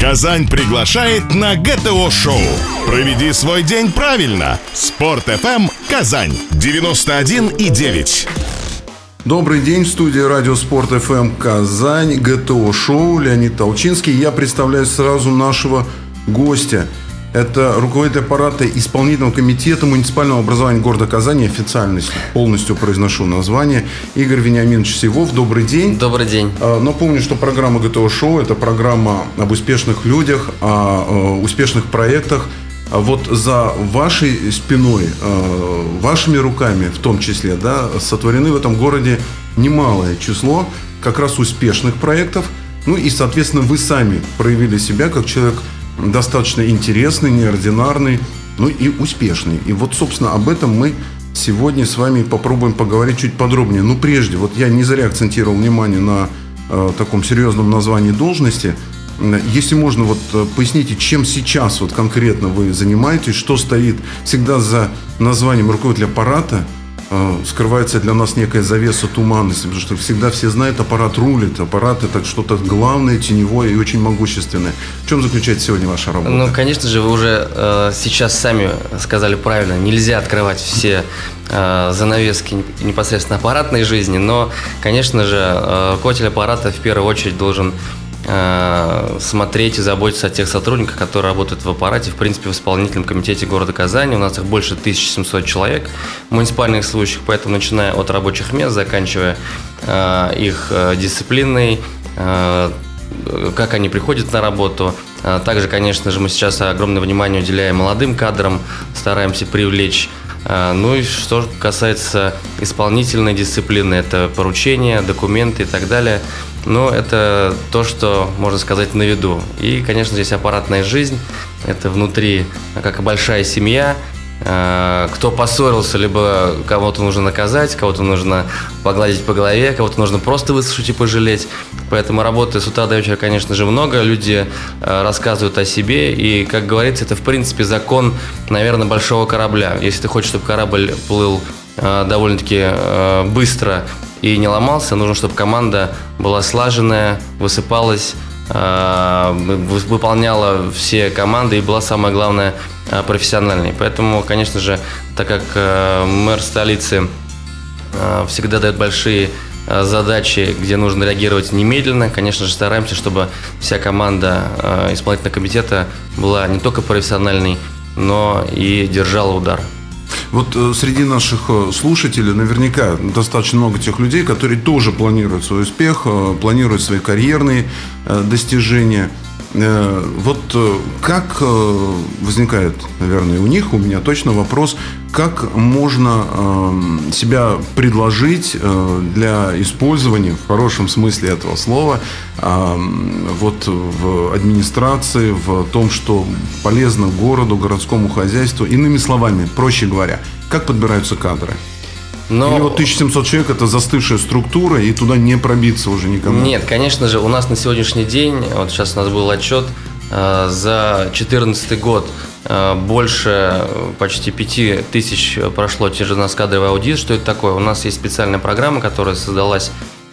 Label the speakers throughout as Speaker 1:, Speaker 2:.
Speaker 1: Казань приглашает на ГТО-шоу. Проведи свой день правильно. Спорт FM Казань 91 и 9.
Speaker 2: Добрый день, в студии Радио Спорт ФМ Казань, ГТО Шоу, Леонид Толчинский. Я представляю сразу нашего гостя – это руководитель аппарата исполнительного комитета муниципального образования города Казани, официально полностью произношу название, Игорь Вениаминович Сивов. Добрый день.
Speaker 3: Добрый день.
Speaker 2: А, напомню, что программа ГТО Шоу – это программа об успешных людях, о успешных проектах. А вот за вашей спиной, вашими руками в том числе, да, сотворены в этом городе немалое число как раз успешных проектов. Ну и, соответственно, вы сами проявили себя как человек – достаточно интересный, неординарный, ну и успешный. И вот, собственно, об этом мы сегодня с вами попробуем поговорить чуть подробнее. Ну, прежде, вот я не зря акцентировал внимание на э, таком серьезном названии должности. Если можно, вот э, поясните, чем сейчас вот конкретно вы занимаетесь, что стоит всегда за названием руководителя аппарата – Э, скрывается для нас некая завеса туманности, потому что всегда все знают, аппарат рулит, аппарат это что-то главное, теневое и очень могущественное. В чем заключается сегодня ваша работа?
Speaker 3: Ну, конечно же, вы уже э, сейчас сами сказали правильно, нельзя открывать все э, занавески непосредственно аппаратной жизни, но, конечно же, э, руководитель аппарата в первую очередь должен Э, смотреть и заботиться о тех сотрудниках, которые работают в аппарате, в принципе, в исполнительном комитете города Казани. У нас их больше 1700 человек муниципальных служащих, поэтому начиная от рабочих мест, заканчивая э, их э, дисциплиной, как они приходят на работу. Также, конечно же, мы сейчас огромное внимание уделяем молодым кадрам, стараемся привлечь ну и что касается исполнительной дисциплины, это поручения, документы и так далее – но это то, что, можно сказать, на виду. И, конечно, здесь аппаратная жизнь. Это внутри, как большая семья. А, кто поссорился, либо кого-то нужно наказать, кого-то нужно погладить по голове, кого-то нужно просто выслушать и пожалеть. Поэтому работы с утра до вечера, конечно же, много. Люди а, рассказывают о себе. И, как говорится, это, в принципе, закон, наверное, большого корабля. Если ты хочешь, чтобы корабль плыл а, довольно-таки быстро и не ломался. Нужно, чтобы команда была слаженная, высыпалась, выполняла все команды и была самое главное а, профессиональной. Поэтому, конечно же, так как а, мэр столицы всегда дает большие задачи, где нужно реагировать немедленно. Конечно же, стараемся, чтобы вся команда исполнительного комитета была не только профессиональной, но и держала удар.
Speaker 2: Вот э, среди наших э, слушателей наверняка достаточно много тех людей, которые тоже планируют свой успех, э, планируют свои карьерные достижения. Вот как возникает, наверное, у них, у меня точно вопрос, как можно эм, себя предложить для использования, в хорошем смысле этого слова, эм, вот в администрации, в том, что полезно городу, городскому хозяйству, иными словами, проще говоря, как подбираются кадры? Но... Или вот 1700 человек это застывшая структура, и туда не пробиться уже никому?
Speaker 3: Нет, конечно же, у нас на сегодняшний день, вот сейчас у нас был отчет, э, за 2014 год э, больше почти 5 тысяч прошло через нас кадровый аудит. Что это такое? У нас есть специальная программа, которая создалась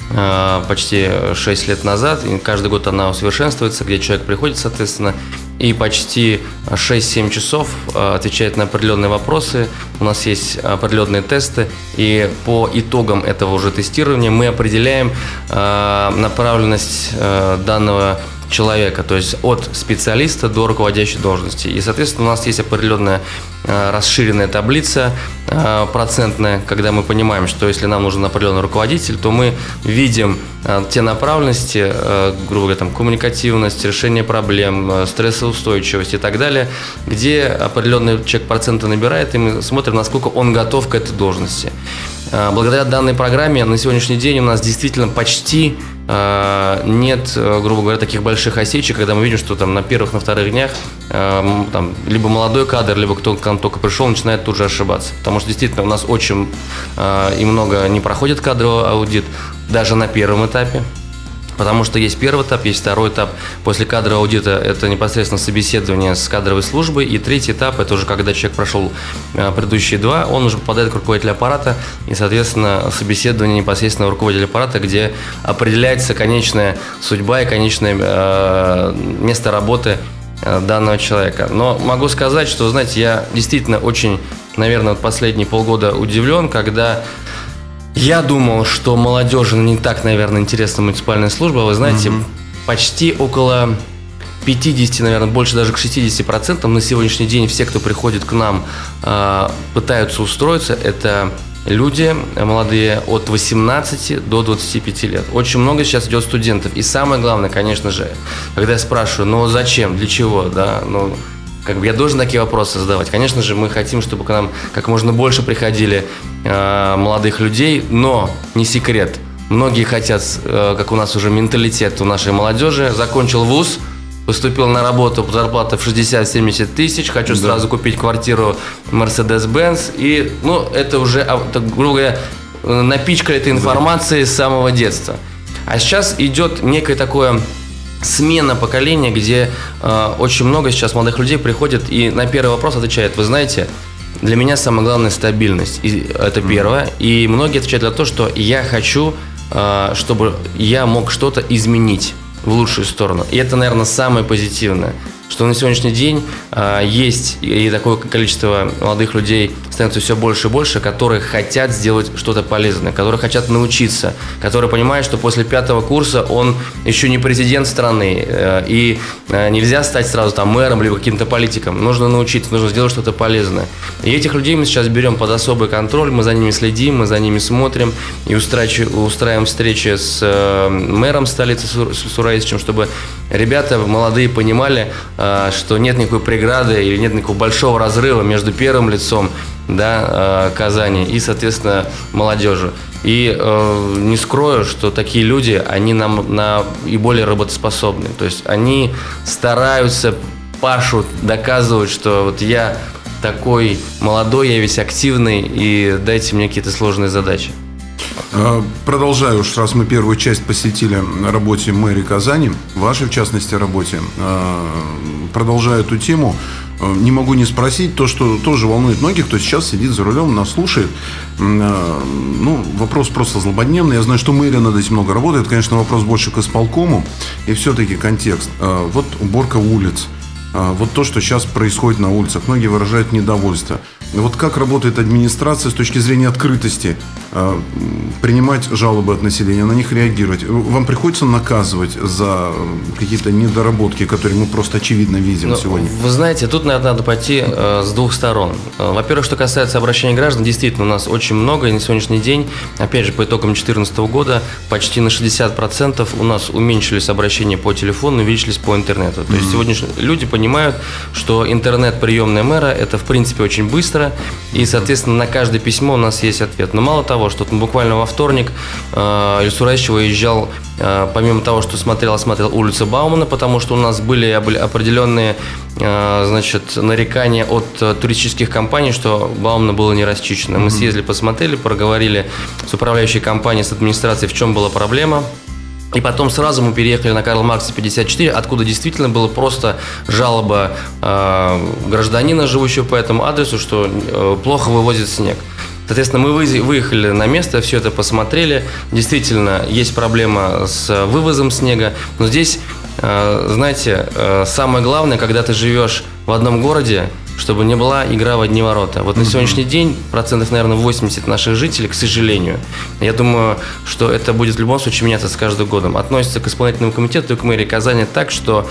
Speaker 3: э, почти 6 лет назад, и каждый год она усовершенствуется, где человек приходит, соответственно, и почти 6-7 часов э, отвечает на определенные вопросы. У нас есть определенные тесты, и по итогам этого уже тестирования мы определяем э, направленность э, данного человека, то есть от специалиста до руководящей должности. И, соответственно, у нас есть определенная э, расширенная таблица э, процентная, когда мы понимаем, что если нам нужен определенный руководитель, то мы видим э, те направленности, грубо говоря, там, коммуникативность, решение проблем, стрессоустойчивость и так далее, где определенный человек процента набирает, и мы смотрим, насколько он готов к этой должности. Благодаря данной программе на сегодняшний день у нас действительно почти нет, э, грубо говоря, таких больших осечек, когда мы видим, что там на первых, на вторых днях э, там, либо молодой кадр, либо кто к нам только пришел, начинает тут же ошибаться. Потому что действительно у нас очень и много не проходит кадровый аудит, даже на первом этапе. Потому что есть первый этап, есть второй этап. После кадрового аудита это непосредственно собеседование с кадровой службой. И третий этап это уже когда человек прошел э, предыдущие два, он уже попадает к руководителю аппарата и, соответственно, собеседование непосредственно руководителя аппарата, где определяется конечная судьба и конечное э, место работы э, данного человека. Но могу сказать, что, знаете, я действительно очень, наверное, последние полгода удивлен, когда я думал, что молодежи не так, наверное, интересна муниципальная служба. Вы знаете, угу. почти около 50, наверное, больше даже к 60 процентам на сегодняшний день все, кто приходит к нам, а, пытаются устроиться. Это люди молодые от 18 до 25 лет. Очень много сейчас идет студентов. И самое главное, конечно же, когда я спрашиваю, ну зачем, для чего, да, ну как бы я должен такие вопросы задавать. Конечно же, мы хотим, чтобы к нам как можно больше приходили э, молодых людей, но не секрет. Многие хотят, э, как у нас уже менталитет у нашей молодежи, закончил вуз, поступил на работу по зарплате в 60-70 тысяч, хочу да. сразу купить квартиру Mercedes-Benz, и, ну, это уже, а, так, грубо говоря, напичка этой информации с самого детства. А сейчас идет некое такое смена поколения, где э, очень много сейчас молодых людей приходят и на первый вопрос отвечают, вы знаете, для меня самое главное стабильность. И это первое. И многие отвечают на то, что я хочу, э, чтобы я мог что-то изменить в лучшую сторону. И это, наверное, самое позитивное что на сегодняшний день э, есть и такое количество молодых людей становится все больше и больше, которые хотят сделать что-то полезное, которые хотят научиться, которые понимают, что после пятого курса он еще не президент страны, э, и э, нельзя стать сразу там мэром либо каким-то политиком. Нужно научиться, нужно сделать что-то полезное. И этих людей мы сейчас берем под особый контроль, мы за ними следим, мы за ними смотрим и устраиваем встречи с э, мэром столицы Сураисичем, чтобы ребята молодые понимали, что нет никакой преграды или нет никакого большого разрыва между первым лицом да, э, Казани и, соответственно, молодежи. И э, не скрою, что такие люди, они нам на, и более работоспособны. То есть они стараются, пашут, доказывают, что вот я такой молодой, я весь активный, и дайте мне какие-то сложные задачи.
Speaker 2: Э, продолжаю уж, раз мы первую часть посетили работе мэрии Казани, вашей, в частности, работе, э, продолжаю эту тему, э, не могу не спросить то, что тоже волнует многих, кто сейчас сидит за рулем, нас слушает. Ну, вопрос просто злободневный. Я знаю, что мэрия над этим много работает. Конечно, вопрос больше к исполкому. И все-таки контекст. Вот уборка улиц. Вот то, что сейчас происходит на улицах. Многие выражают недовольство. Вот как работает администрация с точки зрения открытости? А, принимать жалобы от населения, на них реагировать. Вам приходится наказывать за какие-то недоработки, которые мы просто очевидно видим
Speaker 3: ну,
Speaker 2: сегодня?
Speaker 3: Вы знаете, тут наверное, надо пойти э, с двух сторон. Э, во-первых, что касается обращения граждан, действительно, у нас очень много, и на сегодняшний день, опять же, по итогам 2014 года, почти на 60% у нас уменьшились обращения по телефону, увеличились по интернету. То mm-hmm. есть сегодня люди понимают, что интернет-приемная мэра – это, в принципе, очень быстро, и, соответственно, на каждое письмо у нас есть ответ. Но мало того, что буквально во вторник э, Ильсураевич выезжал, э, помимо того, что смотрел, осмотрел улицу Баумана, потому что у нас были определенные э, значит, нарекания от э, туристических компаний, что Баумана было не расчищено. Мы съездили, посмотрели, проговорили с управляющей компанией, с администрацией, в чем была проблема. И потом сразу мы переехали на Карл Маркса 54, откуда действительно было просто жалоба э, гражданина, живущего по этому адресу, что э, плохо вывозит снег. Соответственно, мы выехали на место, все это посмотрели. Действительно, есть проблема с вывозом снега. Но здесь, э, знаете, э, самое главное, когда ты живешь в одном городе, чтобы не была игра в одни ворота. Вот на сегодняшний день процентов, наверное, 80 наших жителей, к сожалению, я думаю, что это будет в любом случае меняться с каждым годом. Относится к исполнительному комитету и к мэрии Казани так, что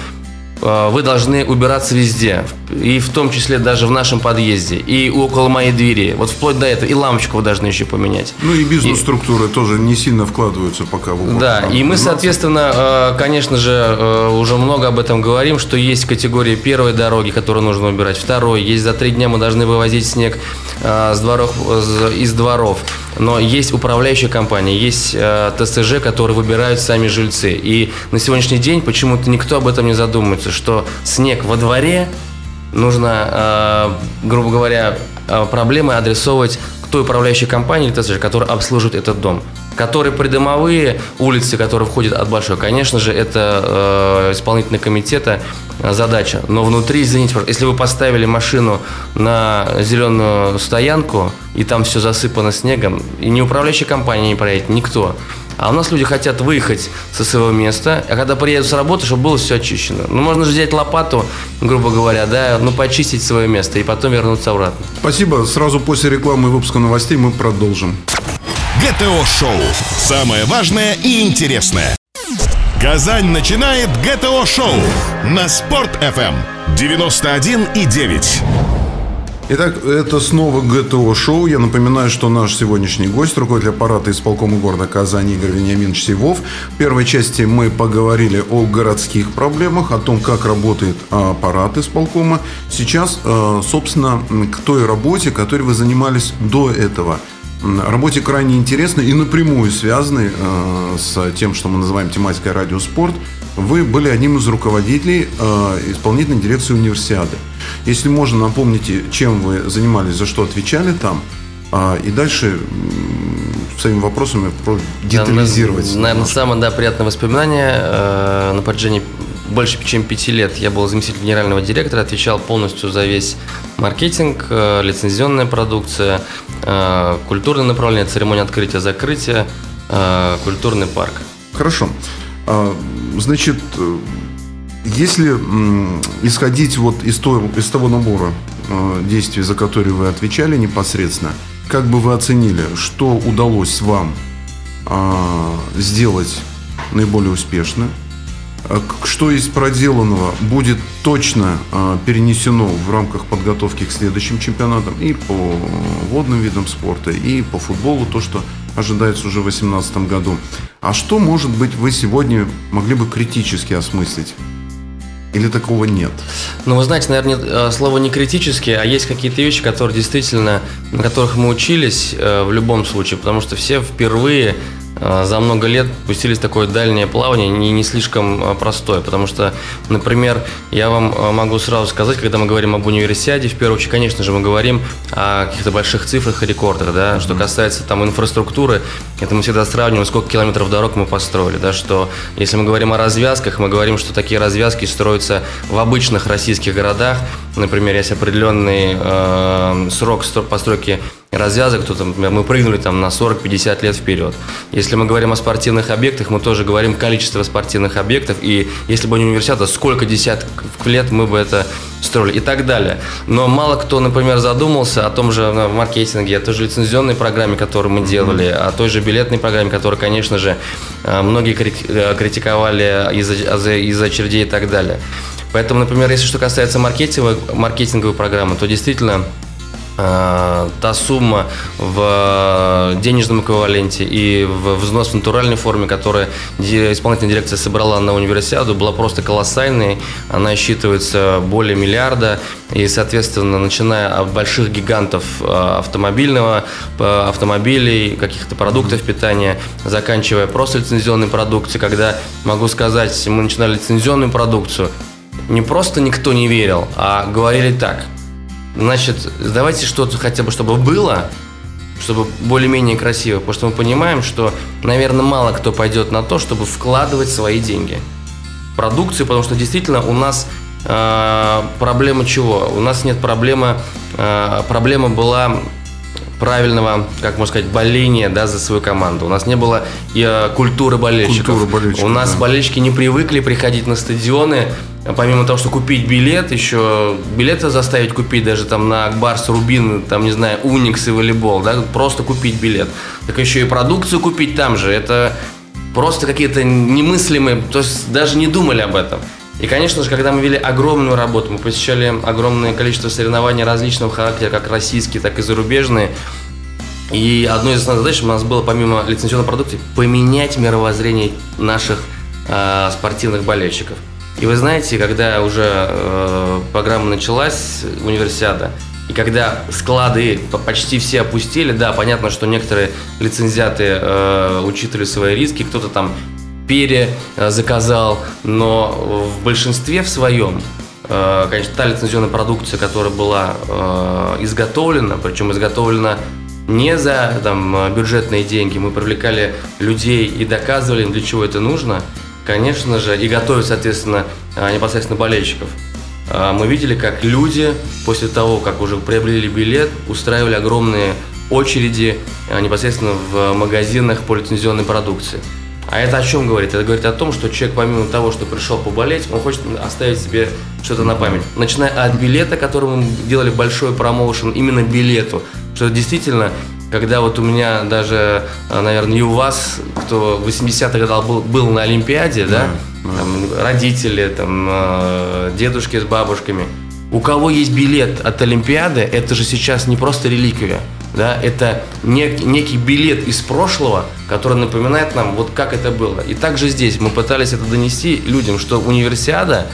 Speaker 3: вы должны убираться везде, и в том числе даже в нашем подъезде, и около моей двери, вот вплоть до этого, и лампочку вы должны еще поменять.
Speaker 2: Ну и бизнес-структуры и... тоже не сильно вкладываются пока в
Speaker 3: уборку. Да, и мы, соответственно, э, конечно же, э, уже много об этом говорим, что есть категории первой дороги, которую нужно убирать, второй, есть за три дня мы должны вывозить снег с дворов, из дворов, но есть управляющая компания, есть ТСЖ, которые выбирают сами жильцы, и на сегодняшний день почему-то никто об этом не задумывается что снег во дворе, нужно, э, грубо говоря, э, проблемы адресовывать к той управляющей компании, которая обслуживает этот дом. Которые придомовые улицы, которые входят от Большой, конечно же, это э, исполнительный комитета э, задача. Но внутри, извините, если вы поставили машину на зеленую стоянку, и там все засыпано снегом, и не управляющая компания не проедет, никто. А у нас люди хотят выехать со своего места, а когда приедут с работы, чтобы было все очищено. Ну, можно же взять лопату, грубо говоря, да, ну, почистить свое место и потом вернуться обратно.
Speaker 2: Спасибо. Сразу после рекламы и выпуска новостей мы продолжим.
Speaker 1: ГТО-шоу. Самое важное и интересное. Казань начинает ГТО-шоу на Спорт-ФМ 91,9.
Speaker 2: Итак, это снова ГТО-шоу. Я напоминаю, что наш сегодняшний гость, руководитель аппарата исполкома города Казани Игорь Вениаминович Сивов. В первой части мы поговорили о городских проблемах, о том, как работает аппарат исполкома. Сейчас, э, собственно, к той работе, которой вы занимались до этого – работе крайне интересной и напрямую связанной э, с тем, что мы называем тематикой радиоспорт. Вы были одним из руководителей э, исполнительной дирекции универсиады. Если можно, напомните, чем вы занимались, за что отвечали там, э, и дальше своими вопросами детализировать.
Speaker 3: Да, наверное, самое да, приятное воспоминание э, на протяжении больше чем пяти лет я был заместителем генерального директора, отвечал полностью за весь маркетинг, э, лицензионная продукция, э, культурное направление, церемония открытия, закрытия, э, культурный парк.
Speaker 2: Хорошо. А, значит, если исходить вот из того, из того набора действий, за которые вы отвечали непосредственно, как бы вы оценили, что удалось вам а, сделать наиболее успешно, что из проделанного будет точно э, перенесено в рамках подготовки к следующим чемпионатам и по водным видам спорта, и по футболу, то, что ожидается уже в 2018 году. А что, может быть, вы сегодня могли бы критически осмыслить? Или такого нет?
Speaker 3: Ну, вы знаете, наверное, э, слово не критические, а есть какие-то вещи, которые действительно, на которых мы учились в любом случае, потому что все впервые Э, за много лет пустились в такое дальнее плавание, не, не слишком э, простое, потому что, например, я вам э, могу сразу сказать, когда мы говорим об универсиаде, в первую очередь, конечно же, мы говорим о каких-то больших цифрах и рекордах, да, что касается там инфраструктуры, это мы всегда сравниваем, сколько километров дорог мы построили, да, что если мы говорим о развязках, мы говорим, что такие развязки строятся в обычных российских городах, например, есть определенный э, срок постройки развязок, то, там, мы прыгнули там на 40-50 лет вперед. Если мы говорим о спортивных объектах, мы тоже говорим количество спортивных объектов, и если бы не универсиада, сколько десятков лет мы бы это строили и так далее. Но мало кто, например, задумался о том же ну, маркетинге, о той же лицензионной программе, которую мы делали, о той же билетной программе, которую, конечно же, э, многие э, критиковали из-за из очередей и так далее. Поэтому, например, если что касается маркетинговой, маркетинговой программы, то действительно та сумма в денежном эквиваленте и в взнос в натуральной форме, которую исполнительная дирекция собрала на универсиаду, была просто колоссальной. Она считывается более миллиарда. И, соответственно, начиная от больших гигантов э, автомобильного, э, автомобилей, каких-то продуктов питания, заканчивая просто лицензионной продукцией, когда, могу сказать, мы начинали лицензионную продукцию, не просто никто не верил, а говорили так – Значит, давайте что-то хотя бы, чтобы было, чтобы более-менее красиво, потому что мы понимаем, что, наверное, мало кто пойдет на то, чтобы вкладывать свои деньги в продукцию, потому что действительно у нас э, проблема чего? У нас нет проблемы, э, проблема была правильного, как можно сказать, боления да, за свою команду. У нас не было э, культуры болельщиков. Культура болельщиков. У нас да. болельщики не привыкли приходить на стадионы помимо того, что купить билет, еще билеты заставить купить даже там на Акбарс, Рубин, там, не знаю, Уникс и волейбол, да, просто купить билет. Так еще и продукцию купить там же, это просто какие-то немыслимые, то есть даже не думали об этом. И, конечно же, когда мы вели огромную работу, мы посещали огромное количество соревнований различного характера, как российские, так и зарубежные, и одной из основных задач у нас было, помимо лицензионной продукции, поменять мировоззрение наших э, спортивных болельщиков. И вы знаете, когда уже э, программа началась, универсиада, и когда склады почти все опустили, да, понятно, что некоторые лицензиаты э, учитывали свои риски, кто-то там перезаказал, но в большинстве в своем э, конечно, та лицензионная продукция, которая была э, изготовлена, причем изготовлена не за там, бюджетные деньги. Мы привлекали людей и доказывали им, для чего это нужно. Конечно же, и готовили, соответственно, а, непосредственно болельщиков. А, мы видели, как люди после того, как уже приобрели билет, устраивали огромные очереди а, непосредственно в магазинах по лицензионной продукции. А это о чем говорит? Это говорит о том, что человек, помимо того, что пришел поболеть, он хочет оставить себе что-то на память. Начиная от билета, который мы делали большой промоушен, именно билету. Что действительно, когда вот у меня даже, а, наверное, и у вас, кто в 80-х годах был, был на Олимпиаде, да, да, там, родители, там, а, дедушки с бабушками, у кого есть билет от Олимпиады, это же сейчас не просто реликвия да, это нек, некий билет из прошлого, который напоминает нам, вот как это было. И также здесь мы пытались это донести людям, что универсиада,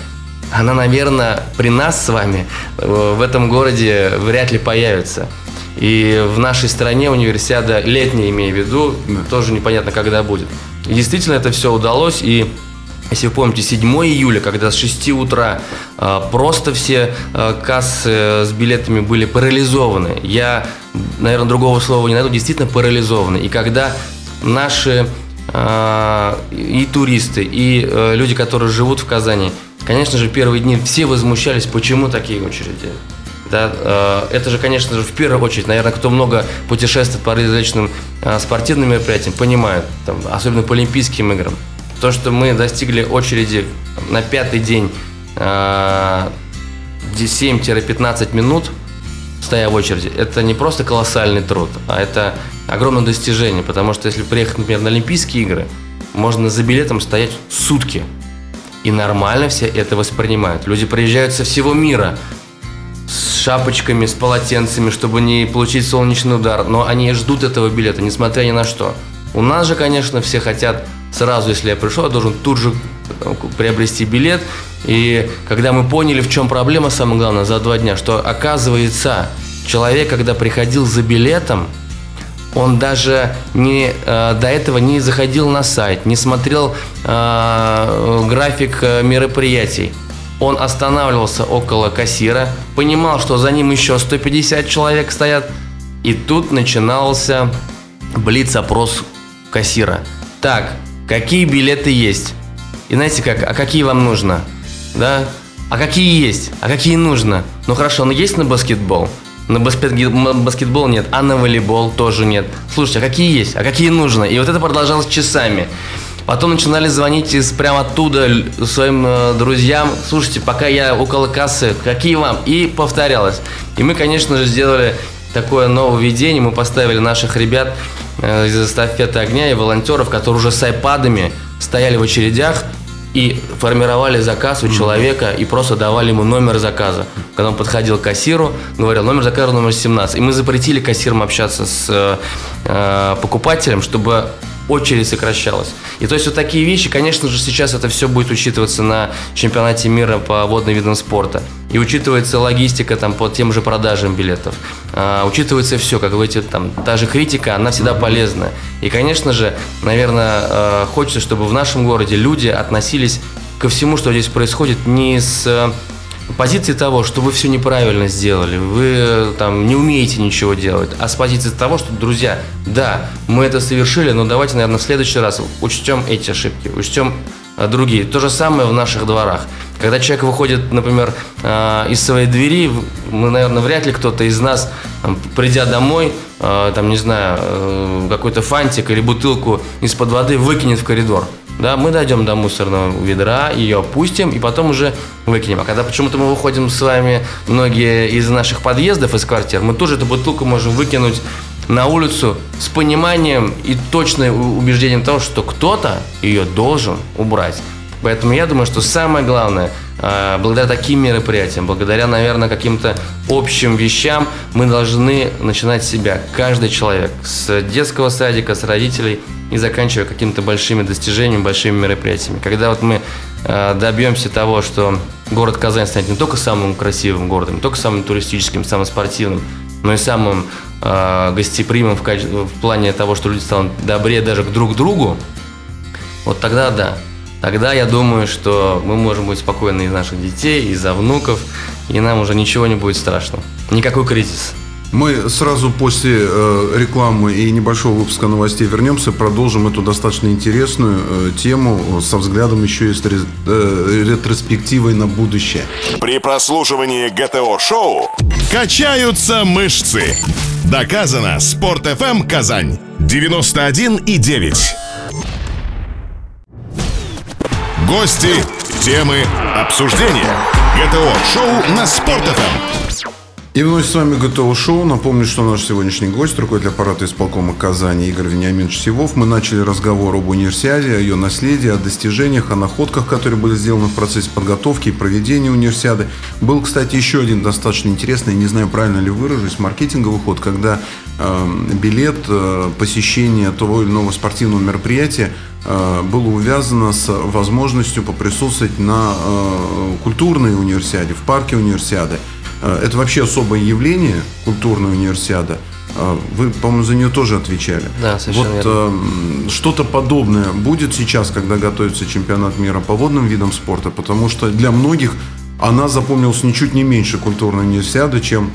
Speaker 3: она, наверное, при нас с вами э, в этом городе вряд ли появится. И в нашей стране универсиада летняя, имею в виду, да. тоже непонятно, когда будет. И действительно это все удалось, и если вы помните, 7 июля, когда с 6 утра э, просто все э, кассы с билетами были парализованы. Я, наверное, другого слова не найду, действительно парализованы. И когда наши э, и туристы, и э, люди, которые живут в Казани, конечно же, первые дни все возмущались, почему такие очереди. Да, э, это же, конечно же, в первую очередь, наверное, кто много путешествует по различным э, спортивным мероприятиям, понимают, там, особенно по Олимпийским играм то, что мы достигли очереди на пятый день 7-15 а, минут, стоя в очереди, это не просто колоссальный труд, а это огромное достижение, потому что если приехать, например, на Олимпийские игры, можно за билетом стоять сутки. И нормально все это воспринимают. Люди приезжают со всего мира с шапочками, с полотенцами, чтобы не получить солнечный удар, но они ждут этого билета, несмотря ни на что. У нас же, конечно, все хотят сразу, если я пришел, я должен тут же приобрести билет. И когда мы поняли, в чем проблема, самое главное, за два дня, что оказывается, человек, когда приходил за билетом, он даже не, э, до этого не заходил на сайт, не смотрел э, график э, мероприятий. Он останавливался около кассира, понимал, что за ним еще 150 человек стоят, и тут начинался блиц-опрос кассира. Так, какие билеты есть. И знаете как, а какие вам нужно? Да? А какие есть? А какие нужно? Ну хорошо, но есть на баскетбол? На баскетбол нет, а на волейбол тоже нет. Слушайте, а какие есть? А какие нужно? И вот это продолжалось часами. Потом начинали звонить из прямо оттуда своим э, друзьям. Слушайте, пока я около кассы, какие вам? И повторялось. И мы, конечно же, сделали такое нововведение. Мы поставили наших ребят Э, из эстафеты огня и волонтеров, которые уже с айпадами стояли в очередях и формировали заказ у человека и просто давали ему номер заказа. Когда он подходил к кассиру, говорил номер заказа номер 17. И мы запретили кассирам общаться с э, э покупателем, чтобы очередь сокращалась. И то есть вот такие вещи, конечно же, сейчас это все будет учитываться на чемпионате мира по водным видам спорта. И учитывается логистика там по тем же продажам билетов. А, учитывается все, как вы там, та же критика, она всегда полезна. И, конечно же, наверное, э, хочется, чтобы в нашем городе люди относились ко всему, что здесь происходит, не с позиции того, что вы все неправильно сделали, вы там не умеете ничего делать, а с позиции того, что, друзья, да, мы это совершили, но давайте, наверное, в следующий раз учтем эти ошибки, учтем а, другие. То же самое в наших дворах. Когда человек выходит, например, а, из своей двери, мы, наверное, вряд ли кто-то из нас, придя домой, там, не знаю, э, какой-то фантик или бутылку из-под воды выкинет в коридор. Да, мы дойдем до мусорного ведра, ее опустим и потом уже выкинем. А когда почему-то мы выходим с вами, многие из наших подъездов, из квартир, мы тоже эту бутылку можем выкинуть на улицу с пониманием и точным убеждением того, что кто-то ее должен убрать. Поэтому я думаю, что самое главное, благодаря таким мероприятиям, благодаря, наверное, каким-то общим вещам, мы должны начинать себя, каждый человек, с детского садика, с родителей и заканчивая какими-то большими достижениями, большими мероприятиями. Когда вот мы а, добьемся того, что город Казань станет не только самым красивым городом, не только самым туристическим, самым спортивным, но и самым э, гостеприимным в, в плане того, что люди станут добрее даже к друг другу, вот тогда да. Тогда я думаю, что мы можем быть спокойны из наших детей, из-за внуков, и нам уже ничего не будет страшно. Никакой кризис.
Speaker 2: Мы сразу после э, рекламы и небольшого выпуска новостей вернемся, продолжим эту достаточно интересную э, тему со взглядом еще и с э, ретроспективой на будущее.
Speaker 1: При прослушивании ГТО-шоу качаются мышцы. Доказано. Спорт FM Казань 91 и 9. Гости, темы, обсуждения. ГТО-шоу на Спорт FM.
Speaker 2: И вновь с вами ГТО Шоу. Напомню, что наш сегодняшний гость, руководитель аппарата исполкома Казани Игорь Вениаминович Сивов. Мы начали разговор об универсиаде, о ее наследии, о достижениях, о находках, которые были сделаны в процессе подготовки и проведения универсиады. Был, кстати, еще один достаточно интересный, не знаю, правильно ли выражусь, маркетинговый ход, когда э, билет э, посещения того или иного спортивного мероприятия э, было увязано с возможностью поприсутствовать на э, культурной универсиаде, в парке универсиады. Э, это вообще особое явление, культурная универсиада. Э, вы, по-моему, за нее тоже отвечали.
Speaker 3: Да, совершенно
Speaker 2: вот,
Speaker 3: верно.
Speaker 2: Э, что-то подобное будет сейчас, когда готовится чемпионат мира по водным видам спорта, потому что для многих она запомнилась ничуть не меньше культурной универсиады, чем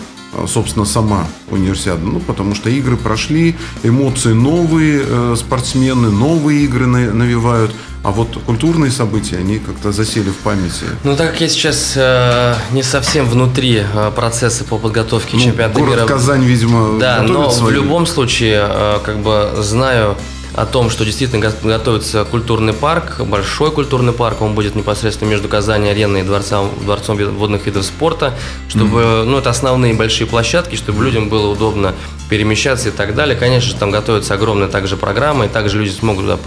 Speaker 2: собственно, сама универсиада. Ну, потому что игры прошли, эмоции новые, э, спортсмены новые игры навевают. А вот культурные события, они как-то засели в памяти.
Speaker 3: Ну, так как я сейчас э, не совсем внутри э, процесса по подготовке ну, чемпионата
Speaker 2: город
Speaker 3: мира.
Speaker 2: Казань, видимо,
Speaker 3: Да, но
Speaker 2: свою.
Speaker 3: в любом случае, э, как бы знаю о том, что действительно готовится культурный парк, большой культурный парк, он будет непосредственно между Казани ареной и дворцом, дворцом водных видов спорта, чтобы, mm-hmm. ну, это основные большие площадки, чтобы людям было удобно перемещаться и так далее. Конечно же, там готовится огромная также программа, и также люди смогут туда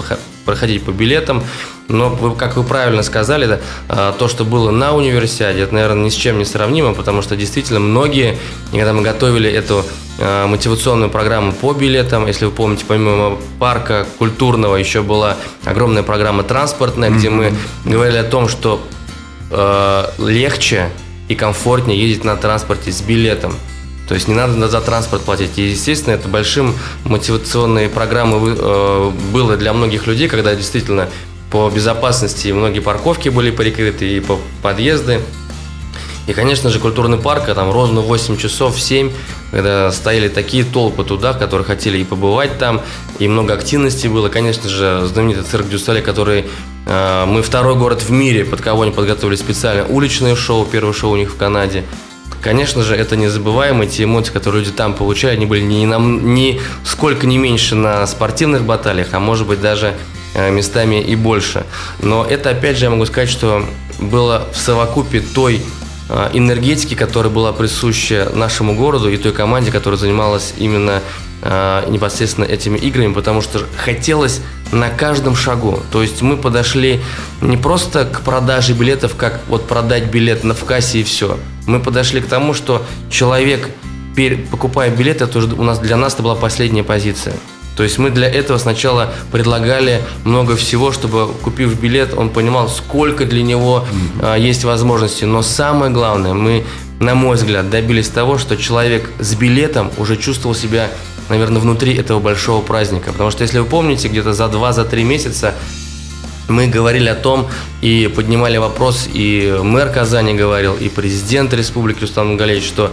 Speaker 3: проходить по билетам. Но, как вы правильно сказали, да, а, то, что было на универсиаде, это, наверное, ни с чем не сравнимо, потому что действительно многие, когда мы готовили эту а, мотивационную программу по билетам, если вы помните, помимо парка культурного еще была огромная программа транспортная, где мы говорили о том, что э, легче и комфортнее ездить на транспорте с билетом. То есть не надо за транспорт платить. И, естественно, это большим мотивационной программой э, было для многих людей, когда действительно по безопасности многие парковки были перекрыты и по подъезды. И, конечно же, культурный парк, а там ровно 8 часов, в 7, когда стояли такие толпы туда, которые хотели и побывать там, и много активности было. Конечно же, знаменитый цирк Дюсале, который э, мы второй город в мире, под кого они подготовили специально уличное шоу, первое шоу у них в Канаде. Конечно же, это незабываемо. Те эмоции, которые люди там получали, они были не, нам, не сколько не меньше на спортивных баталиях, а может быть даже э, местами и больше. Но это, опять же, я могу сказать, что было в совокупе той э, энергетики, которая была присуща нашему городу и той команде, которая занималась именно э, непосредственно этими играми, потому что хотелось на каждом шагу. То есть мы подошли не просто к продаже билетов, как вот продать билет на в кассе и все. Мы подошли к тому, что человек, покупая билет, это уже у нас для нас это была последняя позиция. То есть мы для этого сначала предлагали много всего, чтобы купив билет, он понимал, сколько для него mm-hmm. есть возможностей. Но самое главное, мы, на мой взгляд, добились того, что человек с билетом уже чувствовал себя наверное, внутри этого большого праздника. Потому что, если вы помните, где-то за 2-3 месяца мы говорили о том и поднимали вопрос, и мэр Казани говорил, и президент республики Рустам Галеевич, что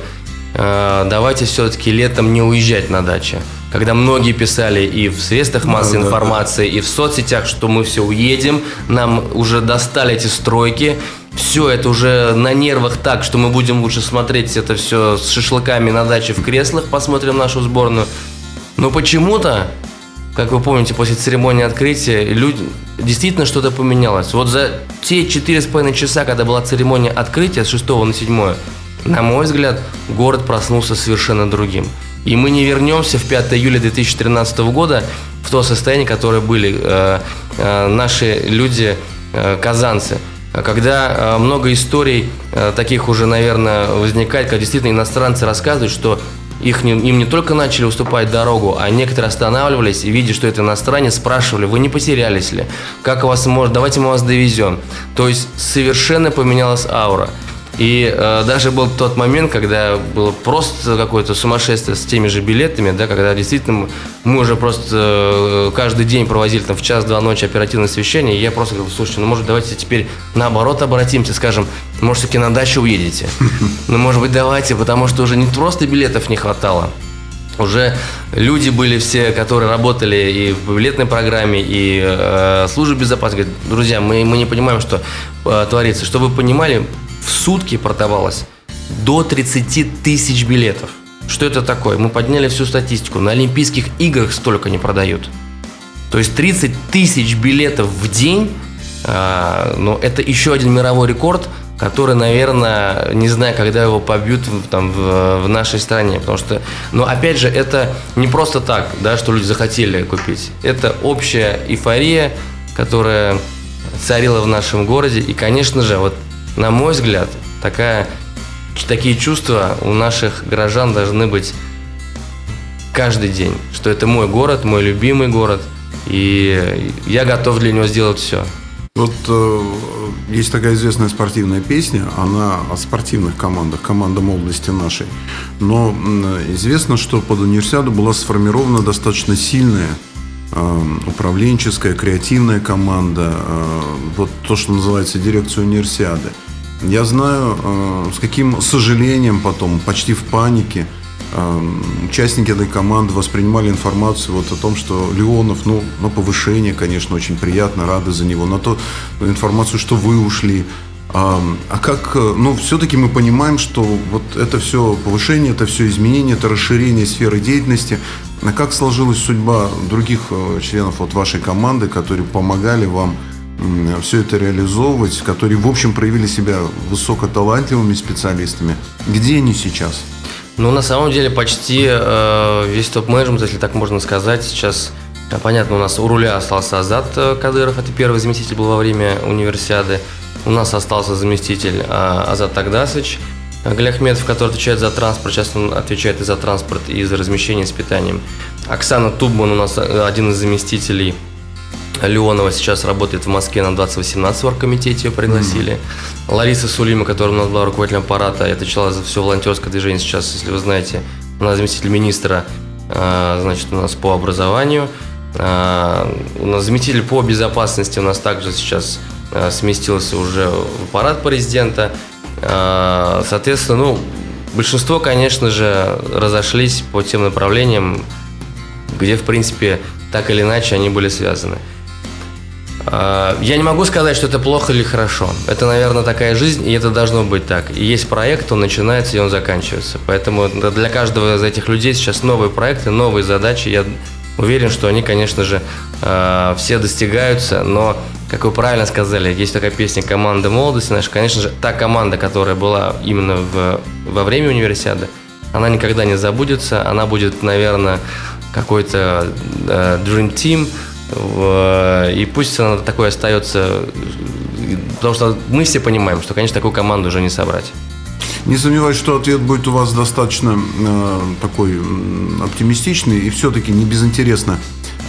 Speaker 3: э, давайте все-таки летом не уезжать на даче. Когда многие писали и в средствах массовой да, информации, да, да. и в соцсетях, что мы все уедем, нам уже достали эти стройки, все это уже на нервах так, что мы будем лучше смотреть это все с шашлыками на даче в креслах, посмотрим нашу сборную. Но почему-то, как вы помните, после церемонии открытия, люди, действительно что-то поменялось. Вот за те четыре с половиной часа, когда была церемония открытия с 6 на 7, на мой взгляд, город проснулся совершенно другим. И мы не вернемся в 5 июля 2013 года в то состояние, которое были э, э, наши люди, э, казанцы. Когда э, много историй э, таких уже, наверное, возникает, когда действительно иностранцы рассказывают, что их не, им не только начали уступать дорогу, а некоторые останавливались и, видя, что это иностранец, спрашивали, вы не потерялись ли? Как вас может? Давайте мы вас довезем. То есть совершенно поменялась аура. И э, даже был тот момент, когда было просто какое-то сумасшествие с теми же билетами, да, когда действительно мы уже просто э, каждый день проводили там в час-два ночи оперативное освещение, и я просто говорю, слушайте, ну может давайте теперь наоборот обратимся, скажем, может все-таки на дачу уедете. Ну может быть давайте, потому что уже не просто билетов не хватало, уже люди были все, которые работали и в билетной программе, и э, службе безопасности. Говорят, друзья, мы, мы не понимаем, что э, творится. Чтобы вы понимали, в сутки продавалось до 30 тысяч билетов. Что это такое? Мы подняли всю статистику. На Олимпийских играх столько не продают. То есть 30 тысяч билетов в день, э, ну, это еще один мировой рекорд, который, наверное, не знаю, когда его побьют там, в, в нашей стране. Потому что, но опять же, это не просто так, да, что люди захотели купить. Это общая эйфория, которая царила в нашем городе. И, конечно же, вот на мой взгляд, такая, такие чувства у наших горожан должны быть каждый день, что это мой город, мой любимый город, и я готов для него сделать все.
Speaker 2: Вот э, есть такая известная спортивная песня, она о спортивных командах, команда молодости нашей. Но э, известно, что под универсиаду была сформирована достаточно сильная э, управленческая, креативная команда, э, вот то, что называется дирекция универсиады. Я знаю, э, с каким сожалением потом, почти в панике, э, участники этой команды воспринимали информацию вот о том, что Леонов, ну, на повышение, конечно, очень приятно, рады за него, на то информацию, что вы ушли. А, а как, э, ну, все-таки мы понимаем, что вот это все повышение, это все изменение, это расширение сферы деятельности. А как сложилась судьба других членов вот вашей команды, которые помогали вам все это реализовывать, которые, в общем, проявили себя высокоталантливыми специалистами. Где они сейчас?
Speaker 3: Ну, на самом деле, почти э, весь топ-менеджмент, если так можно сказать, сейчас, э, понятно, у нас у руля остался Азат э, Кадыров, это первый заместитель был во время универсиады. У нас остался заместитель э, Азат Тагдасович, Галихметов, который отвечает за транспорт, сейчас он отвечает и за транспорт, и за размещение с питанием. Оксана Тубман у нас один из заместителей – Леонова сейчас работает в Москве на 2018 в оргкомитете, ее пригласили. Mm-hmm. Лариса Сулима, которая у нас была руководителем аппарата, это отвечала за все волонтерское движение сейчас, если вы знаете. Она заместитель министра, а, значит, у нас по образованию. А, у нас заместитель по безопасности у нас также сейчас а, сместился уже в аппарат президента. Соответственно, ну, большинство, конечно же, разошлись по тем направлениям, где, в принципе, так или иначе они были связаны. А, я не могу сказать, что это плохо или хорошо. Это, наверное, такая жизнь, и это должно быть так. И есть проект, он начинается и он заканчивается. Поэтому для каждого из этих людей сейчас новые проекты, новые задачи. Я уверен, что они, конечно же, а, все достигаются, но, как вы правильно сказали, есть такая песня «Команда молодости». Наша, конечно же, та команда, которая была именно в, во время универсиады, она никогда не забудется. Она будет, наверное, какой-то э, Dream Team – и пусть она такой остается, потому что мы все понимаем, что, конечно, такую команду уже не собрать.
Speaker 2: Не сомневаюсь, что ответ будет у вас достаточно э, такой оптимистичный и все-таки не безинтересно.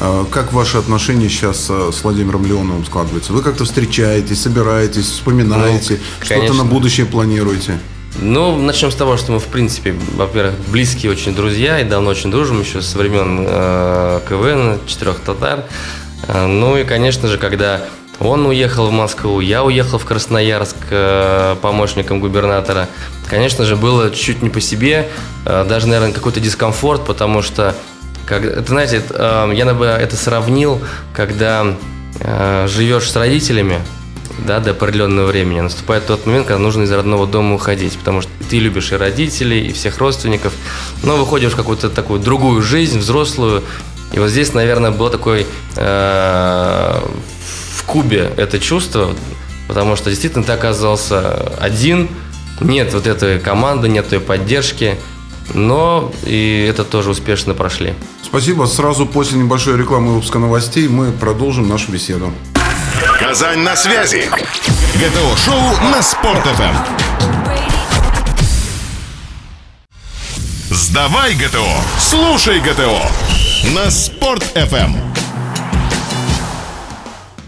Speaker 2: Э, как ваши отношения сейчас э, с Владимиром Леоновым складываются? Вы как-то встречаетесь, собираетесь, вспоминаете, ну, что-то на будущее планируете?
Speaker 3: Ну, начнем с того, что мы, в принципе, во-первых, близкие очень друзья и давно очень дружим, еще со времен э, КВН, четырех татар. Э, ну и, конечно же, когда он уехал в Москву, я уехал в Красноярск э, помощником губернатора, конечно же, было чуть не по себе, э, даже, наверное, какой-то дискомфорт, потому что, как, это, знаете, э, я бы это сравнил, когда э, живешь с родителями, да, до определенного времени. Наступает тот момент, когда нужно из родного дома уходить, потому что ты любишь и родителей, и всех родственников, но выходишь в какую-то такую другую жизнь, взрослую. И вот здесь, наверное, было такое э, в Кубе это чувство, потому что действительно ты оказался один, нет вот этой команды, нет той поддержки, но и это тоже успешно прошли.
Speaker 2: Спасибо. Сразу после небольшой рекламы выпуска новостей мы продолжим нашу беседу.
Speaker 1: Казань на связи. ГТО-шоу на Спорт.ФМ. Сдавай ГТО, слушай ГТО на Спорт.ФМ.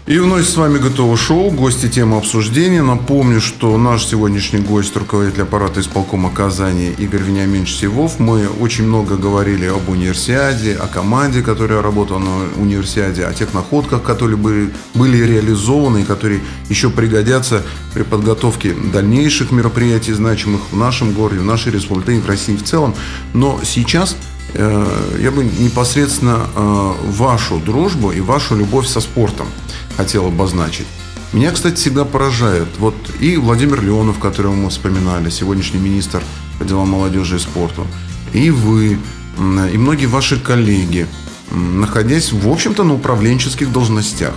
Speaker 2: И вновь с вами готово шоу, гости темы обсуждения. Напомню, что наш сегодняшний гость, руководитель аппарата исполкома Казани Игорь Вениаминович Сивов. Мы очень много говорили об универсиаде, о команде, которая работала на универсиаде, о тех находках, которые были, были реализованы и которые еще пригодятся при подготовке дальнейших мероприятий, значимых в нашем городе, в нашей республике, в России в целом. Но сейчас я бы непосредственно э, вашу дружбу и вашу любовь со спортом хотел обозначить. Меня, кстати, всегда поражает. Вот и Владимир Леонов, которого мы вспоминали, сегодняшний министр по делам молодежи и спорту, и вы, и многие ваши коллеги, находясь, в общем-то, на управленческих должностях,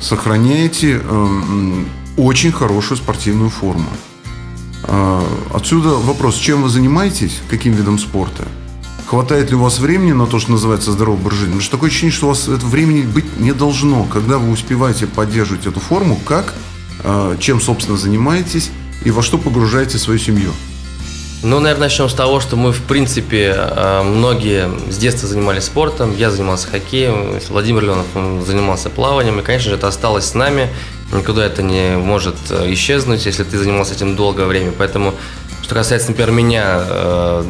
Speaker 2: сохраняете э, очень хорошую спортивную форму. Э, отсюда вопрос, чем вы занимаетесь, каким видом спорта – Хватает ли у вас времени на то, что называется здоровый образ жизни? Потому что такое ощущение, что у вас этого времени быть не должно. Когда вы успеваете поддерживать эту форму, как, э, чем, собственно, занимаетесь и во что погружаете свою семью?
Speaker 3: Ну, наверное, начнем с того, что мы, в принципе, э, многие с детства занимались спортом. Я занимался хоккеем, Владимир Леонов занимался плаванием. И, конечно же, это осталось с нами. Никуда это не может э, исчезнуть, если ты занимался этим долгое время. Поэтому, что касается, например, меня,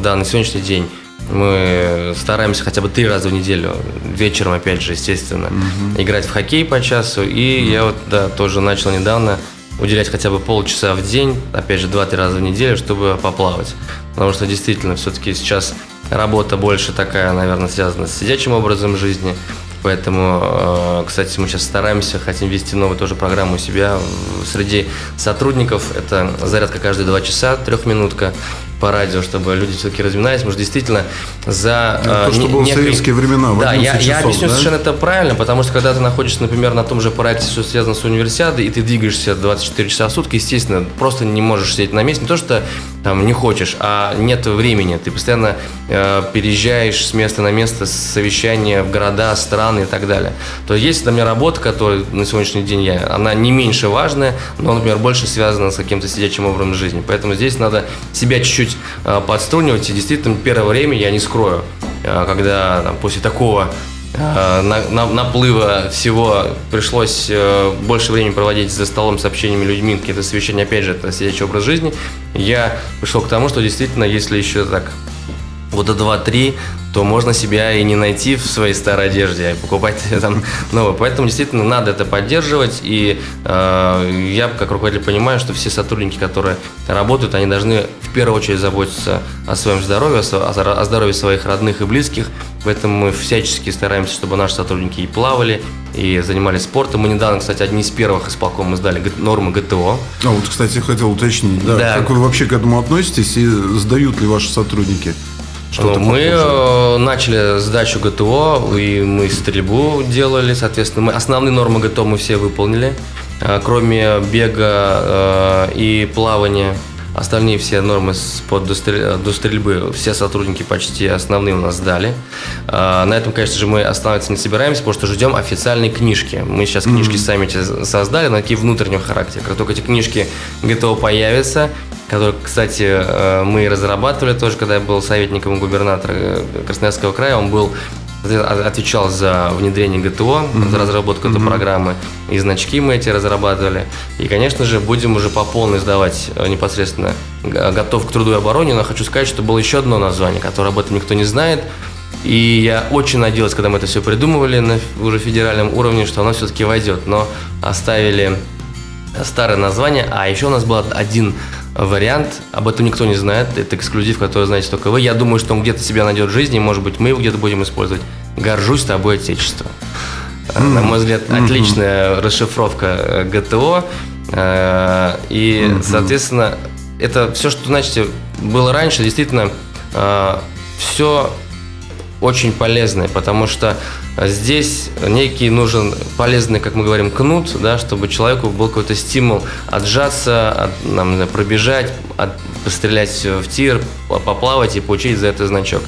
Speaker 3: да, на сегодняшний день мы стараемся хотя бы три раза в неделю, вечером, опять же, естественно, угу. играть в хоккей по часу. И угу. я вот, да, тоже начал недавно уделять хотя бы полчаса в день, опять же, два-три раза в неделю, чтобы поплавать. Потому что действительно, все-таки сейчас работа больше такая, наверное, связана с сидячим образом жизни. Поэтому, э, кстати, мы сейчас стараемся, хотим ввести новую тоже программу у себя среди сотрудников. Это зарядка каждые два часа, трехминутка по радио, чтобы люди все-таки разминались, что действительно за...
Speaker 2: Это то, что было некой... в советские времена,
Speaker 3: Да, я, часов, я объясню да? совершенно это правильно, потому что когда ты находишься, например, на том же проекте, что связано с универсиадой, и ты двигаешься 24 часа в сутки, естественно, просто не можешь сидеть на месте. Не то, что там не хочешь, а нет времени. Ты постоянно э, переезжаешь с места на место, с совещания в города, страны и так далее. То есть, например, работа, которая на сегодняшний день я, она не меньше важная, но, например, больше связана с каким-то сидячим образом жизни. Поэтому здесь надо себя чуть-чуть чуть э, подструнивать. И действительно, первое время я не скрою, э, когда там, после такого э, на, на, наплыва всего пришлось больше времени проводить за столом с общениями людьми, какие-то совещания, опять же, это сидячий образ жизни, я пришел к тому, что действительно, если еще так года два-три, то можно себя и не найти в своей старой одежде, а покупать там новую. Поэтому действительно надо это поддерживать. И э, я, как руководитель, понимаю, что все сотрудники, которые работают, они должны в первую очередь заботиться о своем здоровье, о здоровье своих родных и близких. Поэтому мы всячески стараемся, чтобы наши сотрудники и плавали, и занимались спортом. Мы недавно, кстати, одни из первых исполком мы сдали нормы ГТО.
Speaker 2: А вот, кстати, хотел уточнить, да, да. как вы вообще к этому относитесь и сдают ли ваши сотрудники?
Speaker 3: Что мы похожее? Э, начали сдачу ГТО, и мы стрельбу делали, соответственно, мы основные нормы ГТО мы все выполнили, э, кроме бега э, и плавания. Остальные все нормы под до стрельбы, все сотрудники почти основные у нас сдали. На этом, конечно же, мы останавливаться не собираемся, потому что ждем официальной книжки. Мы сейчас книжки mm-hmm. сами создали, на такие внутреннего характера. Как только эти книжки ГТО появятся, который, кстати, э, мы разрабатывали тоже, когда я был советником губернатора э, Красноярского края. Он был отвечал за внедрение ГТО, mm-hmm. за разработку mm-hmm. этой программы, и значки мы эти разрабатывали. И, конечно же, будем уже по полной сдавать э, непосредственно готов к труду и обороне, но хочу сказать, что было еще одно название, которое об этом никто не знает. И я очень надеялся, когда мы это все придумывали на уже федеральном уровне, что оно все-таки войдет. Но оставили старое название, а еще у нас был один вариант. Об этом никто не знает. Это эксклюзив, который знаете только вы. Я думаю, что он где-то себя найдет в жизни, может быть, мы его где-то будем использовать. Горжусь тобой, Отечество. Mm-hmm. На мой взгляд, mm-hmm. отличная расшифровка э, ГТО. Э, и, mm-hmm. соответственно, это все, что, значит, было раньше, действительно, все очень полезное, потому что здесь некий нужен полезный, как мы говорим, кнут, да, чтобы человеку был какой-то стимул отжаться, от, нам, пробежать, от, пострелять в тир, поплавать и получить за это значок.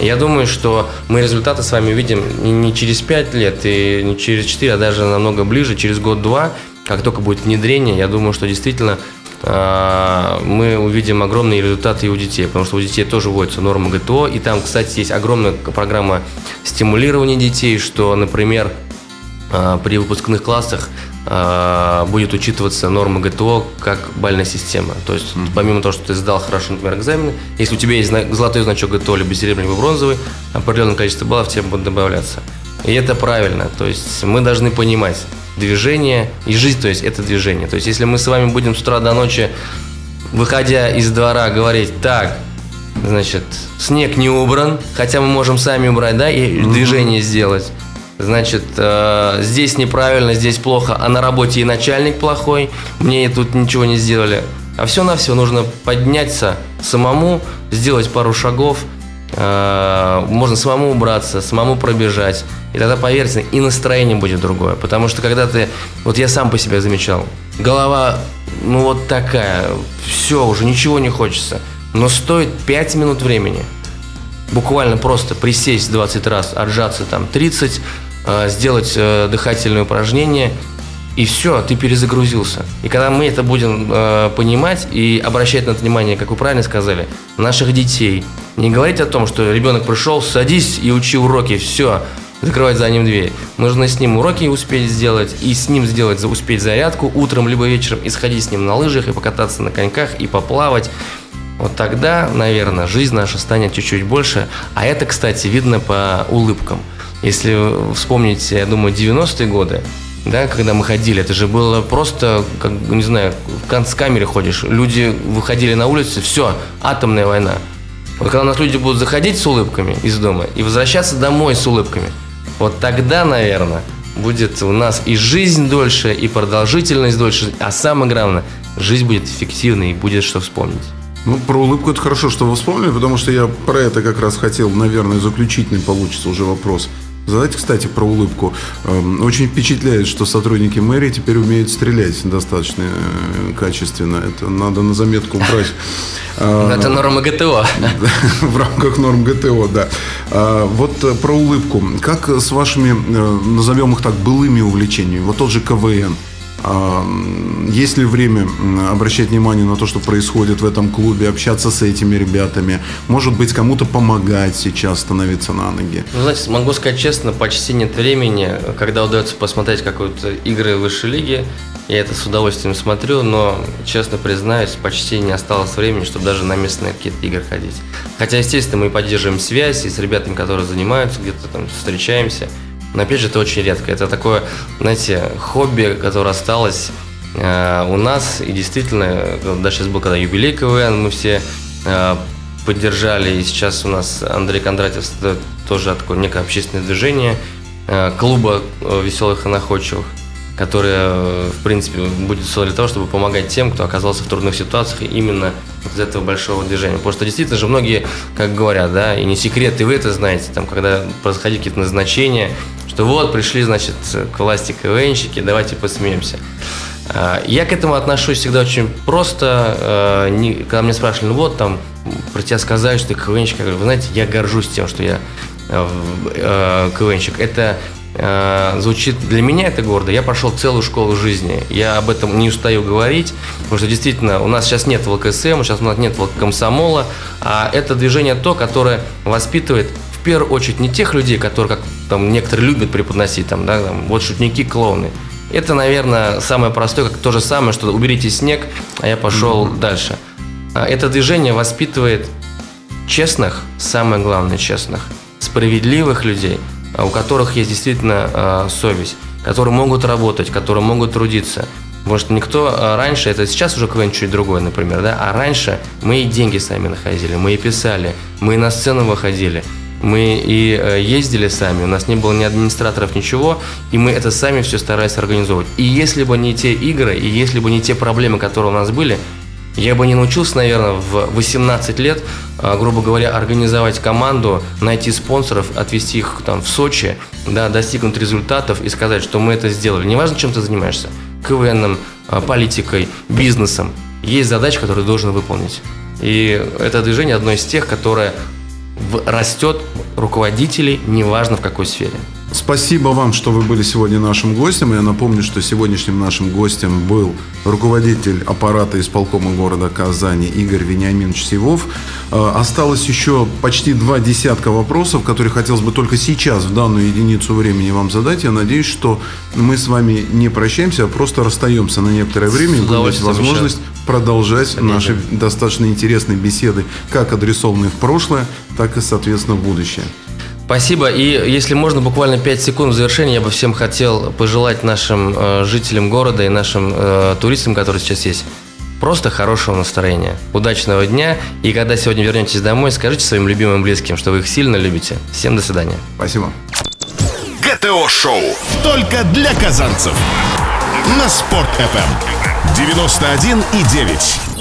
Speaker 3: Я думаю, что мы результаты с вами увидим не через 5 лет и не через 4, а даже намного ближе, через год-два, как только будет внедрение, я думаю, что действительно а, мы увидим огромные результаты и у детей, потому что у детей тоже вводятся нормы ГТО, и там, кстати, есть огромная программа стимулирования детей, что, например, а, при выпускных классах э, будет учитываться норма ГТО как бальная система. То есть, mm-hmm. помимо того, что ты сдал хорошо, например, экзамены, если у тебя есть золотой значок ГТО, либо серебряный, либо бронзовый, определенное количество баллов тебе будет добавляться. И это правильно. То есть мы должны понимать движение и жизнь, то есть это движение. То есть если мы с вами будем с утра до ночи, выходя из двора, говорить, так, значит, снег не убран, хотя мы можем сами убрать, да, и mm-hmm. движение сделать. Значит, э, здесь неправильно, здесь плохо, а на работе и начальник плохой, мне тут ничего не сделали. А все на все нужно подняться самому, сделать пару шагов, можно самому убраться, самому пробежать. И тогда, поверьте, и настроение будет другое. Потому что когда ты, вот я сам по себе замечал, голова, ну вот такая, все, уже ничего не хочется. Но стоит 5 минут времени. Буквально просто присесть 20 раз, отжаться там 30, э, сделать э, дыхательные упражнения, и все, ты перезагрузился. И когда мы это будем э, понимать и обращать на это внимание, как вы правильно сказали, наших детей, не говорить о том, что ребенок пришел, садись и учи уроки, все, закрывать за ним дверь. Нужно с ним уроки успеть сделать, и с ним сделать, успеть зарядку утром либо вечером, и сходить с ним на лыжах, и покататься на коньках, и поплавать. Вот тогда, наверное, жизнь наша станет чуть-чуть больше. А это, кстати, видно по улыбкам. Если вспомнить, я думаю, 90-е годы, да, когда мы ходили, это же было просто, как, не знаю, в канцкамере ходишь, люди выходили на улицу, все, атомная война. Вот когда у нас люди будут заходить с улыбками из дома и возвращаться домой с улыбками, вот тогда, наверное, будет у нас и жизнь дольше, и продолжительность дольше, а самое главное, жизнь будет эффективной и будет что вспомнить.
Speaker 2: Ну, про улыбку это хорошо, что вы вспомнили, потому что я про это как раз хотел, наверное, заключительный получится уже вопрос. Задайте, кстати, про улыбку. Эм, очень впечатляет, что сотрудники мэрии теперь умеют стрелять достаточно э, качественно. Это надо на заметку брать.
Speaker 3: А, это норма ГТО.
Speaker 2: В рамках норм ГТО, да. А, вот э, про улыбку. Как с вашими, э, назовем их так, былыми увлечениями? Вот тот же КВН – есть ли время обращать внимание на то, что происходит в этом клубе, общаться с этими ребятами? Может быть, кому-то помогать сейчас становиться на ноги?
Speaker 3: Ну, знаете, могу сказать честно, почти нет времени. Когда удается посмотреть какую-то игры высшей лиги, я это с удовольствием смотрю, но, честно признаюсь, почти не осталось времени, чтобы даже на местные какие-то игры ходить. Хотя, естественно, мы поддерживаем связь и с ребятами, которые занимаются, где-то там встречаемся – но опять же, это очень редко. Это такое, знаете, хобби, которое осталось э, у нас. И действительно, да, сейчас был когда юбилей КВН, мы все э, поддержали. И сейчас у нас Андрей Кондратьев тоже такое некое общественное движение э, клуба э, веселых и находчивых которая, в принципе, будет создана для того, чтобы помогать тем, кто оказался в трудных ситуациях именно из этого большого движения. Потому что действительно же многие, как говорят, да, и не секрет, и вы это знаете, там, когда происходили какие-то назначения, что вот, пришли, значит, к власти КВНщики, давайте посмеемся. А, я к этому отношусь всегда очень просто. А, когда мне спрашивали, ну вот там, про тебя сказали, что ты КВНщик, я говорю, вы знаете, я горжусь тем, что я а, КВНщик. Это Э, звучит для меня это гордо. Я прошел целую школу жизни. Я об этом не устаю говорить, потому что действительно у нас сейчас нет ВЛКСМ, сейчас у нас нет комсомола, а это движение то, которое воспитывает в первую очередь не тех людей, которые, как там некоторые любят преподносить, там, да, там, вот шутники, клоуны. Это, наверное, самое простое, как то же самое, что уберите снег, а я пошел mm-hmm. дальше. А это движение воспитывает честных, самое главное, честных, справедливых людей – у которых есть действительно э, совесть, которые могут работать, которые могут трудиться. Потому что никто э, раньше, это сейчас уже КВН чуть другой, например, да, а раньше мы и деньги сами находили, мы и писали, мы и на сцену выходили, мы и э, ездили сами, у нас не было ни администраторов, ничего, и мы это сами все старались организовывать. И если бы не те игры, и если бы не те проблемы, которые у нас были, я бы не научился, наверное, в 18 лет, а, грубо говоря, организовать команду, найти спонсоров, отвести их там в Сочи, да, достигнуть результатов и сказать, что мы это сделали. Неважно, чем ты занимаешься, КВНом, а, политикой, бизнесом. Есть задача, которую ты должен выполнить. И это движение одно из тех, которое растет руководителей, неважно в какой сфере.
Speaker 2: Спасибо вам, что вы были сегодня нашим гостем. Я напомню, что сегодняшним нашим гостем был руководитель аппарата исполкома города Казани Игорь Вениаминович Сивов. Э, осталось еще почти два десятка вопросов, которые хотелось бы только сейчас, в данную единицу времени вам задать. Я надеюсь, что мы с вами не прощаемся, а просто расстаемся на некоторое время и будем иметь возможность продолжать Конечно. наши достаточно интересные беседы, как адресованные в прошлое, так и, соответственно, в будущее.
Speaker 3: Спасибо. И если можно, буквально 5 секунд в завершение, я бы всем хотел пожелать нашим э, жителям города и нашим э, туристам, которые сейчас есть, просто хорошего настроения, удачного дня. И когда сегодня вернетесь домой, скажите своим любимым близким, что вы их сильно любите. Всем до свидания.
Speaker 2: Спасибо.
Speaker 1: ГТО-шоу. Только для казанцев. На Спорт-ФМ. 91,9.